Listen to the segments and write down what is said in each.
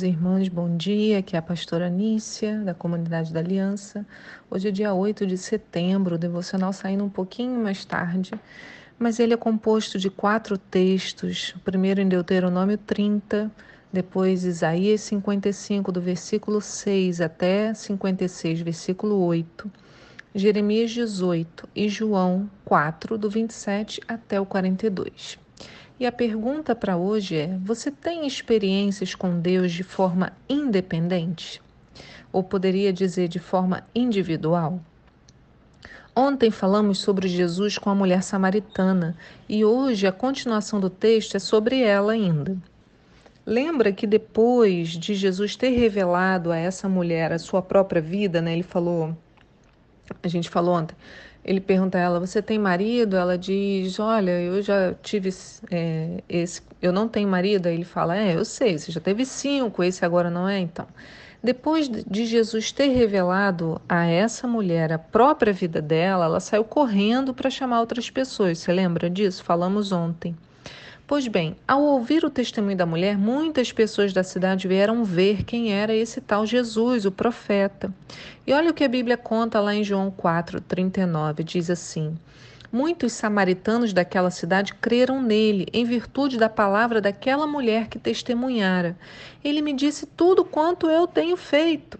irmãos e irmãs, bom dia. Aqui é a pastora Nícia, da Comunidade da Aliança. Hoje é dia 8 de setembro, o devocional saindo um pouquinho mais tarde, mas ele é composto de quatro textos. O primeiro em Deuteronômio 30, depois Isaías 55, do versículo 6 até 56, versículo 8. Jeremias 18 e João 4, do 27 até o 42. E a pergunta para hoje é: você tem experiências com Deus de forma independente? Ou poderia dizer de forma individual? Ontem falamos sobre Jesus com a mulher samaritana e hoje a continuação do texto é sobre ela ainda. Lembra que depois de Jesus ter revelado a essa mulher a sua própria vida, né? Ele falou, a gente falou ontem, ele pergunta a ela: Você tem marido? Ela diz: Olha, eu já tive é, esse. Eu não tenho marido. Aí ele fala: É, eu sei, você já teve cinco, esse agora não é? Então. Depois de Jesus ter revelado a essa mulher a própria vida dela, ela saiu correndo para chamar outras pessoas. Você lembra disso? Falamos ontem. Pois bem, ao ouvir o testemunho da mulher, muitas pessoas da cidade vieram ver quem era esse tal Jesus, o profeta. E olha o que a Bíblia conta lá em João 4, 39, diz assim. Muitos samaritanos daquela cidade creram nele, em virtude da palavra daquela mulher que testemunhara. Ele me disse tudo quanto eu tenho feito.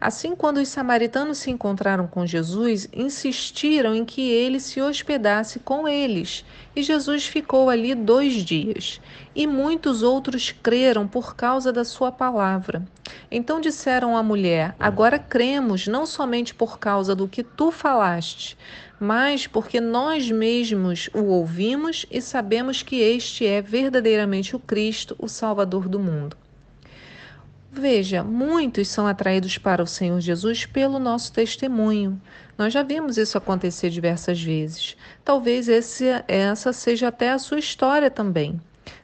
Assim, quando os samaritanos se encontraram com Jesus, insistiram em que ele se hospedasse com eles. E Jesus ficou ali dois dias. E muitos outros creram por causa da sua palavra. Então disseram à mulher: Agora cremos, não somente por causa do que tu falaste, mas porque nós mesmos o ouvimos e sabemos que este é verdadeiramente o Cristo, o Salvador do mundo. Veja, muitos são atraídos para o Senhor Jesus pelo nosso testemunho. Nós já vimos isso acontecer diversas vezes. Talvez esse, essa seja até a sua história também.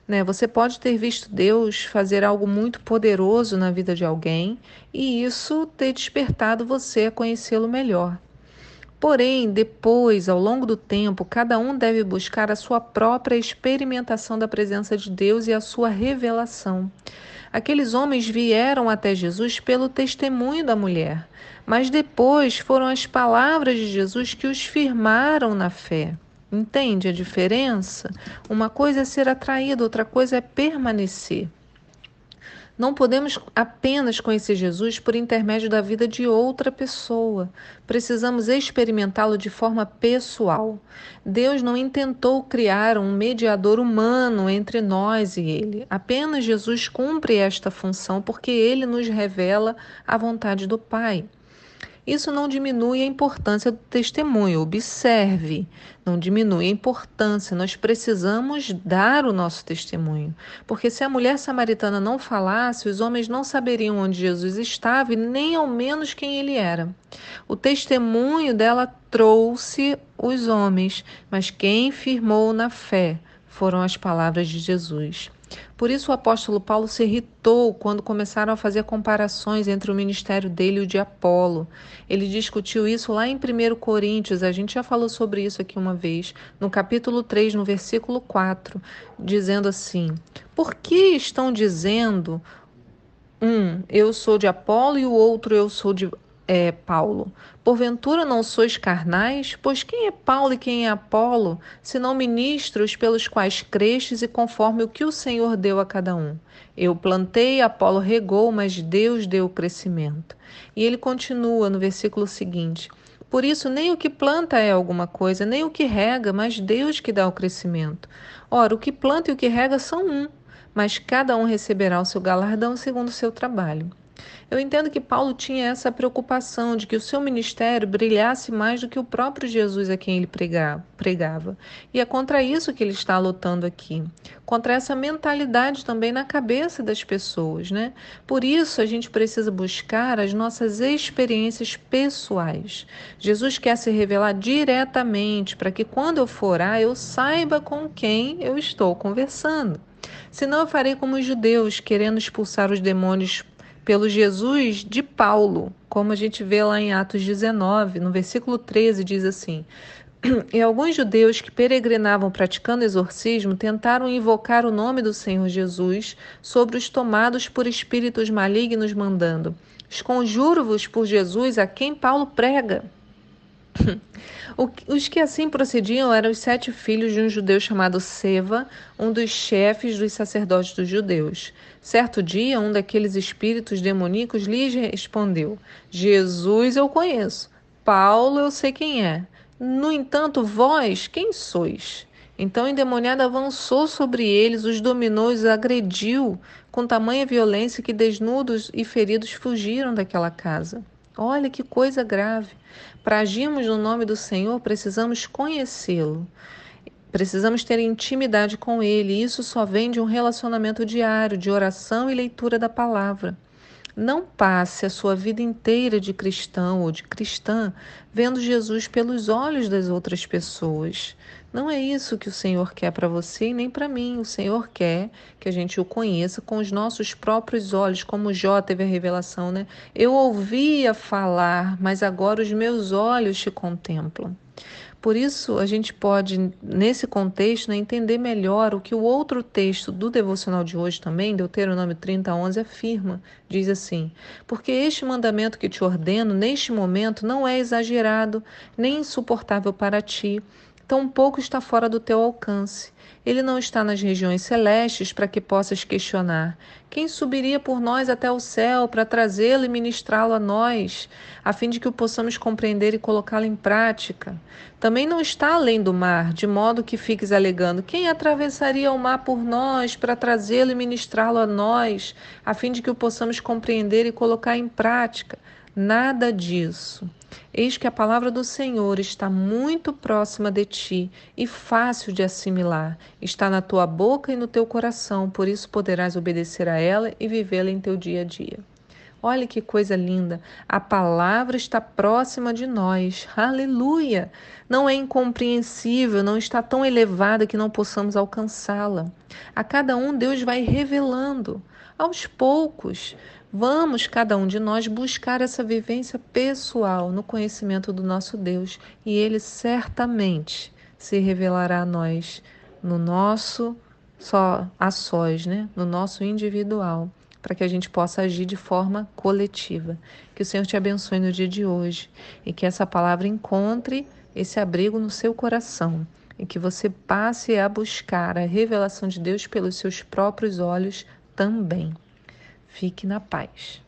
Né? Você pode ter visto Deus fazer algo muito poderoso na vida de alguém e isso ter despertado você a conhecê-lo melhor. Porém, depois, ao longo do tempo, cada um deve buscar a sua própria experimentação da presença de Deus e a sua revelação. Aqueles homens vieram até Jesus pelo testemunho da mulher, mas depois foram as palavras de Jesus que os firmaram na fé. Entende a diferença? Uma coisa é ser atraído, outra coisa é permanecer. Não podemos apenas conhecer Jesus por intermédio da vida de outra pessoa. Precisamos experimentá-lo de forma pessoal. Deus não intentou criar um mediador humano entre nós e ele. Apenas Jesus cumpre esta função porque ele nos revela a vontade do Pai. Isso não diminui a importância do testemunho. Observe, não diminui a importância. Nós precisamos dar o nosso testemunho. Porque se a mulher samaritana não falasse, os homens não saberiam onde Jesus estava e nem ao menos quem ele era. O testemunho dela trouxe os homens, mas quem firmou na fé foram as palavras de Jesus. Por isso o apóstolo Paulo se irritou quando começaram a fazer comparações entre o ministério dele e o de Apolo. Ele discutiu isso lá em 1 Coríntios, a gente já falou sobre isso aqui uma vez, no capítulo 3, no versículo 4, dizendo assim: Por que estão dizendo um, eu sou de Apolo e o outro eu sou de é, Paulo: Porventura não sois carnais? Pois quem é Paulo e quem é Apolo, senão ministros pelos quais crestes e conforme o que o Senhor deu a cada um? Eu plantei, Apolo regou, mas Deus deu o crescimento. E ele continua no versículo seguinte: Por isso, nem o que planta é alguma coisa, nem o que rega, mas Deus que dá o crescimento. Ora, o que planta e o que rega são um, mas cada um receberá o seu galardão segundo o seu trabalho. Eu entendo que Paulo tinha essa preocupação de que o seu ministério brilhasse mais do que o próprio Jesus a quem ele pregava. E é contra isso que ele está lutando aqui, contra essa mentalidade também na cabeça das pessoas, né? Por isso a gente precisa buscar as nossas experiências pessoais. Jesus quer se revelar diretamente para que quando eu for orar eu saiba com quem eu estou conversando. Senão eu farei como os judeus, querendo expulsar os demônios pelo Jesus de Paulo, como a gente vê lá em Atos 19, no versículo 13, diz assim: E alguns judeus que peregrinavam praticando exorcismo tentaram invocar o nome do Senhor Jesus sobre os tomados por espíritos malignos, mandando: Esconjuro-vos por Jesus a quem Paulo prega. Os que assim procediam eram os sete filhos de um judeu chamado Seva, um dos chefes dos sacerdotes dos judeus. Certo dia, um daqueles espíritos demoníacos lhes respondeu: Jesus eu conheço, Paulo eu sei quem é. No entanto, vós, quem sois? Então, endemoniado avançou sobre eles, os dominou e os agrediu com tamanha violência que desnudos e feridos fugiram daquela casa. Olha que coisa grave. Para agirmos no nome do Senhor, precisamos conhecê-lo. Precisamos ter intimidade com Ele. E isso só vem de um relacionamento diário, de oração e leitura da palavra. Não passe a sua vida inteira de cristão ou de cristã vendo Jesus pelos olhos das outras pessoas. Não é isso que o Senhor quer para você e nem para mim. O Senhor quer que a gente o conheça com os nossos próprios olhos, como Jó teve a revelação, né? Eu ouvia falar, mas agora os meus olhos te contemplam. Por isso, a gente pode, nesse contexto, né, entender melhor o que o outro texto do devocional de hoje também, Deuteronômio 30, 11, afirma. Diz assim: Porque este mandamento que te ordeno neste momento não é exagerado, nem insuportável para ti, tampouco está fora do teu alcance. Ele não está nas regiões celestes para que possas questionar. Quem subiria por nós até o céu para trazê-lo e ministrá-lo a nós, a fim de que o possamos compreender e colocá-lo em prática? Também não está além do mar, de modo que fiques alegando: quem atravessaria o mar por nós para trazê-lo e ministrá-lo a nós, a fim de que o possamos compreender e colocar em prática? Nada disso. Eis que a palavra do Senhor está muito próxima de ti e fácil de assimilar. Está na tua boca e no teu coração, por isso poderás obedecer a ela e vivê-la em teu dia a dia. Olha que coisa linda! A palavra está próxima de nós. Aleluia! Não é incompreensível, não está tão elevada que não possamos alcançá-la. A cada um Deus vai revelando aos poucos. Vamos, cada um de nós, buscar essa vivência pessoal no conhecimento do nosso Deus e Ele certamente se revelará a nós no nosso só a sós, né? no nosso individual, para que a gente possa agir de forma coletiva. Que o Senhor te abençoe no dia de hoje e que essa palavra encontre esse abrigo no seu coração e que você passe a buscar a revelação de Deus pelos seus próprios olhos também. Fique na paz.